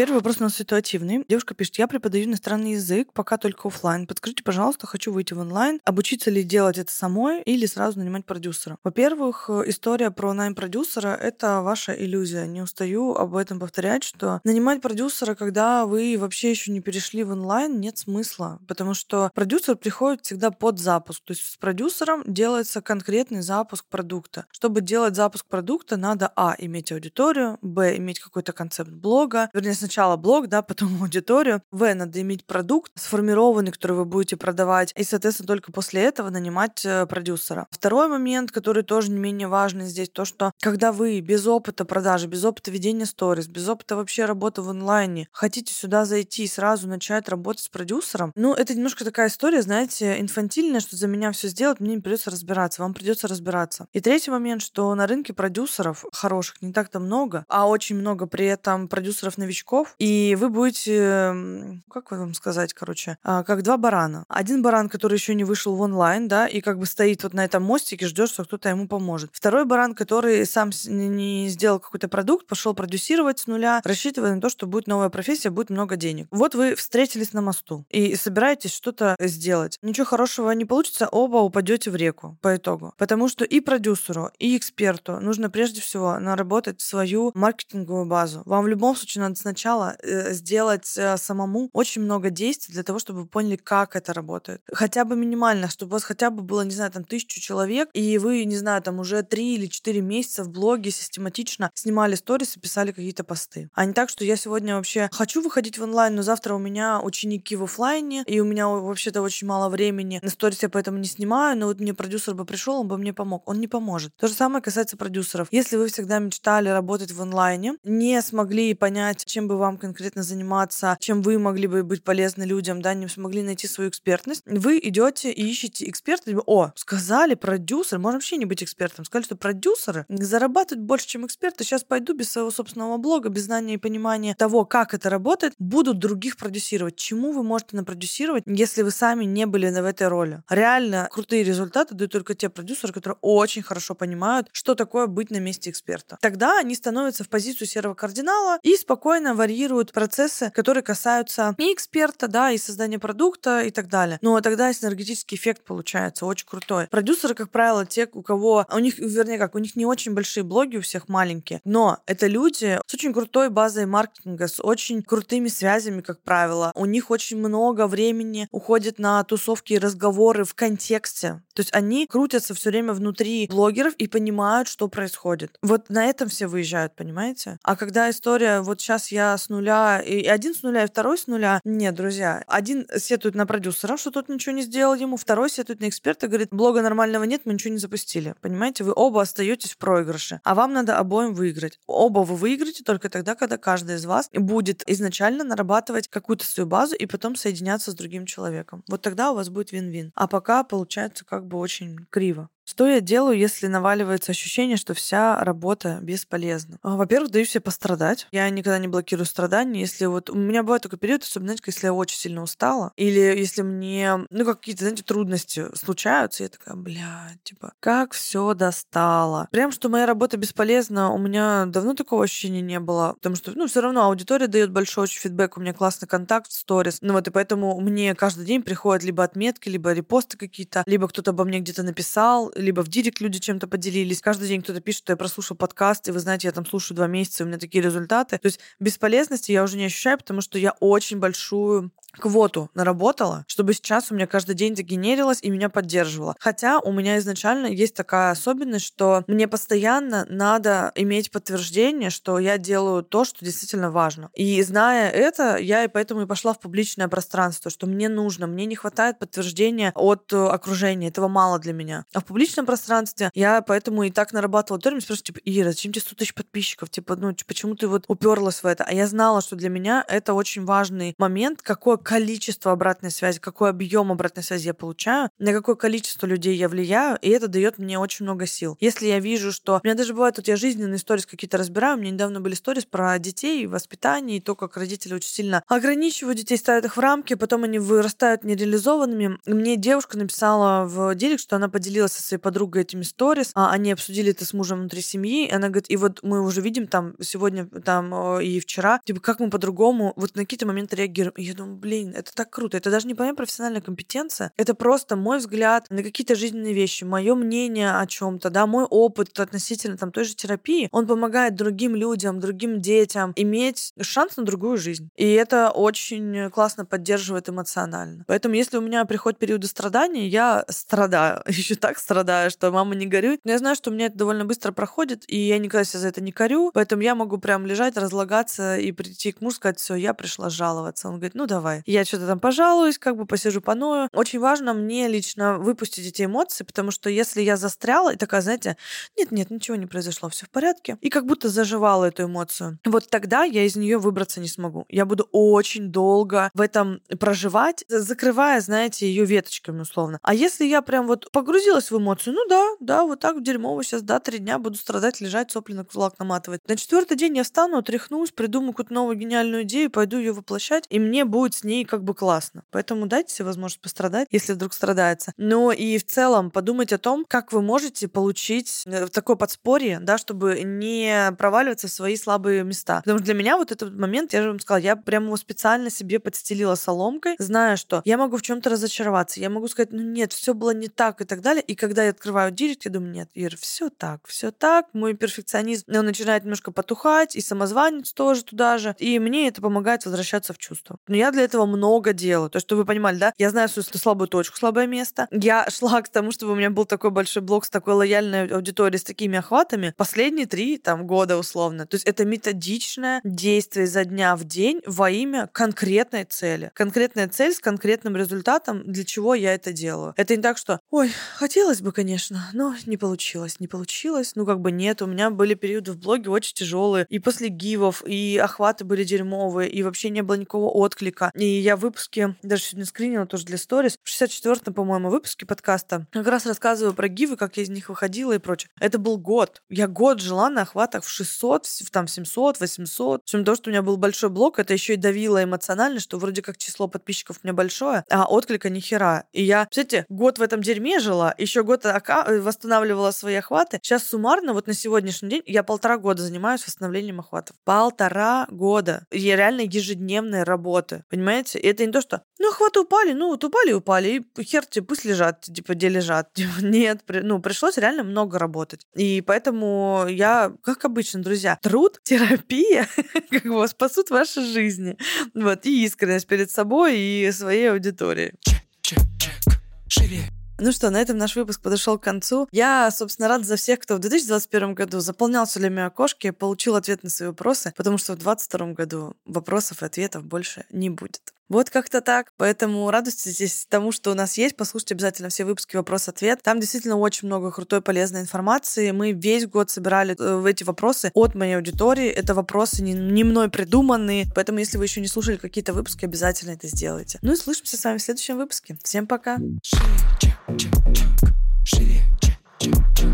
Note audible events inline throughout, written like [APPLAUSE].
Первый вопрос у нас ситуативный. Девушка пишет, я преподаю иностранный язык, пока только офлайн. Подскажите, пожалуйста, хочу выйти в онлайн. Обучиться ли делать это самой или сразу нанимать продюсера? Во-первых, э, история про найм продюсера — это ваша иллюзия. Не устаю об этом повторять, что нанимать продюсера, когда вы вообще еще не перешли в онлайн, нет смысла, потому что продюсер приходит всегда под запуск. То есть с продюсером делается конкретный запуск продукта. Чтобы делать запуск продукта, надо, а, иметь аудиторию, б, иметь какой-то концепт блога, вернее, сначала блог, да, потом [LAUGHS] аудиторию. В, надо иметь продукт сформированный, который вы будете продавать, и, соответственно, только после этого нанимать э, продюсера. Второй момент, который тоже не менее важный здесь, то, что когда вы без опыта продажи, без опыта ведения сторис, без опыта вообще работы в онлайне, хотите сюда зайти и сразу начать работать с продюсером, ну, это немножко такая история, знаете, инфантильная, что за меня все сделать, мне не придется разбираться, вам придется разбираться. И третий момент, что на рынке продюсеров хороших не так-то много, а очень много при этом продюсеров-новичков, игроков, и вы будете, как вам сказать, короче, а, как два барана. Один баран, который еще не вышел в онлайн, да, и как бы стоит вот на этом мостике, ждет, что кто-то ему поможет. Второй баран, который сам не сделал какой-то продукт, пошел продюсировать с нуля, рассчитывая на то, что будет новая профессия, будет много денег. Вот вы встретились на мосту и собираетесь что-то сделать. Ничего хорошего не получится, оба упадете в реку по итогу. Потому что и продюсеру, и эксперту нужно прежде всего наработать свою маркетинговую базу. Вам в любом случае надо сначала сначала э, сделать э, самому очень много действий для того, чтобы вы поняли, как это работает. Хотя бы минимально, чтобы у вас хотя бы было, не знаю, там тысячу человек, и вы, не знаю, там уже три или четыре месяца в блоге систематично снимали сторис и писали какие-то посты. А не так, что я сегодня вообще хочу выходить в онлайн, но завтра у меня ученики в офлайне, и у меня вообще-то очень мало времени. На сторис я поэтому не снимаю, но вот мне продюсер бы пришел, он бы мне помог. Он не поможет. То же самое касается продюсеров. Если вы всегда мечтали работать в онлайне, не смогли понять, чем бы вам конкретно заниматься, чем вы могли бы быть полезны людям, да, не смогли найти свою экспертность, вы идете и ищете эксперта, о, сказали продюсер, можно вообще не быть экспертом, сказали, что продюсеры зарабатывают больше, чем эксперты, сейчас пойду без своего собственного блога, без знания и понимания того, как это работает, будут других продюсировать. Чему вы можете напродюсировать, если вы сами не были в этой роли? Реально крутые результаты дают только те продюсеры, которые очень хорошо понимают, что такое быть на месте эксперта. Тогда они становятся в позицию серого кардинала и спокойно варьируют процессы, которые касаются и эксперта, да, и создания продукта и так далее. Но тогда синергетический эффект получается очень крутой. Продюсеры, как правило, те, у кого... У них, вернее, как, у них не очень большие блоги, у всех маленькие, но это люди с очень крутой базой маркетинга, с очень крутыми связями, как правило. У них очень много времени уходит на тусовки и разговоры в контексте. То есть они крутятся все время внутри блогеров и понимают, что происходит. Вот на этом все выезжают, понимаете? А когда история, вот сейчас я с нуля, и один с нуля, и второй с нуля. Нет, друзья, один сетует на продюсера, что тот ничего не сделал ему, второй сетует на эксперта, говорит, блога нормального нет, мы ничего не запустили. Понимаете, вы оба остаетесь в проигрыше, а вам надо обоим выиграть. Оба вы выиграете только тогда, когда каждый из вас будет изначально нарабатывать какую-то свою базу и потом соединяться с другим человеком. Вот тогда у вас будет вин-вин. А пока получается как бы очень криво. Что я делаю, если наваливается ощущение, что вся работа бесполезна? А, во-первых, даю себе пострадать. Я никогда не блокирую страдания. Если вот у меня бывает такой период, особенно, знаете, если я очень сильно устала, или если мне, ну, какие-то, знаете, трудности случаются, я такая, бля, типа, как все достало. Прям, что моя работа бесполезна, у меня давно такого ощущения не было, потому что, ну, все равно аудитория дает большой очень фидбэк, у меня классный контакт в сторис, ну вот, и поэтому мне каждый день приходят либо отметки, либо репосты какие-то, либо кто-то обо мне где-то написал, либо в директ люди чем-то поделились. Каждый день кто-то пишет, что я прослушал подкаст, и вы знаете, я там слушаю два месяца, у меня такие результаты. То есть бесполезности я уже не ощущаю, потому что я очень большую квоту наработала, чтобы сейчас у меня каждый день загенерилось и меня поддерживало. Хотя у меня изначально есть такая особенность, что мне постоянно надо иметь подтверждение, что я делаю то, что действительно важно. И зная это, я и поэтому и пошла в публичное пространство, что мне нужно, мне не хватает подтверждения от э, окружения, этого мало для меня. А в публичном пространстве я поэтому и так нарабатывала термин, спрашиваю, типа, Ира, зачем тебе 100 тысяч подписчиков? Типа, ну, почему ты вот уперлась в это? А я знала, что для меня это очень важный момент, какое количество обратной связи, какой объем обратной связи я получаю, на какое количество людей я влияю, и это дает мне очень много сил. Если я вижу, что... У меня даже бывает, вот я жизненные истории какие-то разбираю, у меня недавно были истории про детей, воспитание, и то, как родители очень сильно ограничивают детей, ставят их в рамки, потом они вырастают нереализованными. Мне девушка написала в директ, что она поделилась со своей подругой этими сторис, а они обсудили это с мужем внутри семьи, и она говорит, и вот мы уже видим там сегодня там и вчера, типа, как мы по-другому вот на какие-то моменты реагируем. И я думаю, блин, это так круто. Это даже не моя профессиональная компетенция, это просто мой взгляд на какие-то жизненные вещи, мое мнение о чем-то, да, мой опыт относительно там той же терапии, он помогает другим людям, другим детям иметь шанс на другую жизнь. И это очень классно поддерживает эмоционально. Поэтому, если у меня приходят периоды страдания, я страдаю. [LAUGHS] Еще так страдаю, что мама не горюет. Но я знаю, что у меня это довольно быстро проходит, и я никогда себя за это не корю. Поэтому я могу прям лежать, разлагаться и прийти к мужу, сказать, все, я пришла жаловаться. Он говорит, ну давай. Я что-то там пожалуюсь, как бы посижу, поною. Очень важно мне лично выпустить эти эмоции, потому что если я застряла и такая, знаете, нет-нет, ничего не произошло, все в порядке, и как будто заживала эту эмоцию, вот тогда я из нее выбраться не смогу. Я буду очень долго в этом проживать, закрывая, знаете, ее веточками условно. А если я прям вот погрузилась в эмоцию, ну да, да, вот так дерьмово сейчас, да, три дня буду страдать, лежать, сопли на кулак наматывать. На четвертый день я встану, отряхнусь, придумаю какую-то новую гениальную идею, пойду ее воплощать, и мне будет с ней как бы классно. Поэтому дайте себе возможность пострадать, если вдруг страдается. Но и в целом подумать о том, как вы можете получить э, такое подспорье, да, чтобы не проваливаться в свои слабые места. Потому что для меня вот этот момент, я же вам сказала, я прямо его специально себе подстелила соломкой, зная, что я могу в чем-то разочароваться, я могу сказать, ну нет, все было не так и так далее. И когда я открываю директ, я думаю, нет, Ир, все так, все так, мой перфекционизм, он начинает немножко потухать, и самозванец тоже туда же, и мне это помогает возвращаться в чувство. Но я для этого много делаю. То, что вы понимали, да? Я знаю свою слабую точку, слабое место. Я [LAUGHS] шла к тому, чтобы у меня был такой большой блог с такой лояльной аудиторией, с такими охватами. Последние три там, года условно. То есть это методичное действие за дня в день во имя конкретной цели. Конкретная цель с конкретным результатом, для чего я это делаю. Это не так, что, ой, хотелось бы, конечно, но не получилось, не получилось. Ну, как бы нет. У меня были периоды в блоге очень тяжелые. И после гивов, и охваты были дерьмовые, и вообще не было никакого отклика. И я в выпуске, даже сегодня скринила тоже для сторис, в 64-м, по-моему, выпуске подкаста как раз рассказываю про гивы, как я из них выходила и прочее. Это был год. Я год жила на охватах в 600, в там 700, 800. Причем то, что у меня был большой блок, это еще и давило эмоционально, что вроде как число подписчиков у меня большое, а отклика ни хера. И я, кстати, год в этом дерьме жила, еще год восстанавливала свои охваты. Сейчас суммарно, вот на сегодняшний день, я полтора года занимаюсь восстановлением охватов. Полтора года. Я реально ежедневной работы. Понимаете? И это не то, что ну, охваты упали, ну, вот упали, упали, и хер тебе, пусть лежат, типа, где лежат. [LAUGHS] Нет, при, ну, пришлось реально много работать. И поэтому я, как обычно, друзья, труд, [LAUGHS] терапия, как бы спасут ваши жизни. Вот, и искренность перед собой и своей аудиторией. Чек, чек, чек. Ну что, на этом наш выпуск подошел к концу. Я, собственно, рада за всех, кто в 2021 году заполнял все для меня окошки, получил ответ на свои вопросы, потому что в 2022 году вопросов и ответов больше не будет. Вот как-то так. Поэтому радуйтесь тому, что у нас есть. Послушайте обязательно все выпуски «Вопрос-ответ». Там действительно очень много крутой, полезной информации. Мы весь год собирали э, эти вопросы от моей аудитории. Это вопросы не, не мной придуманные. Поэтому, если вы еще не слушали какие-то выпуски, обязательно это сделайте. Ну и слышимся с вами в следующем выпуске. Всем пока. Шире, чек, чек, чек. Шире, чек, чек.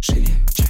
Шире, чек.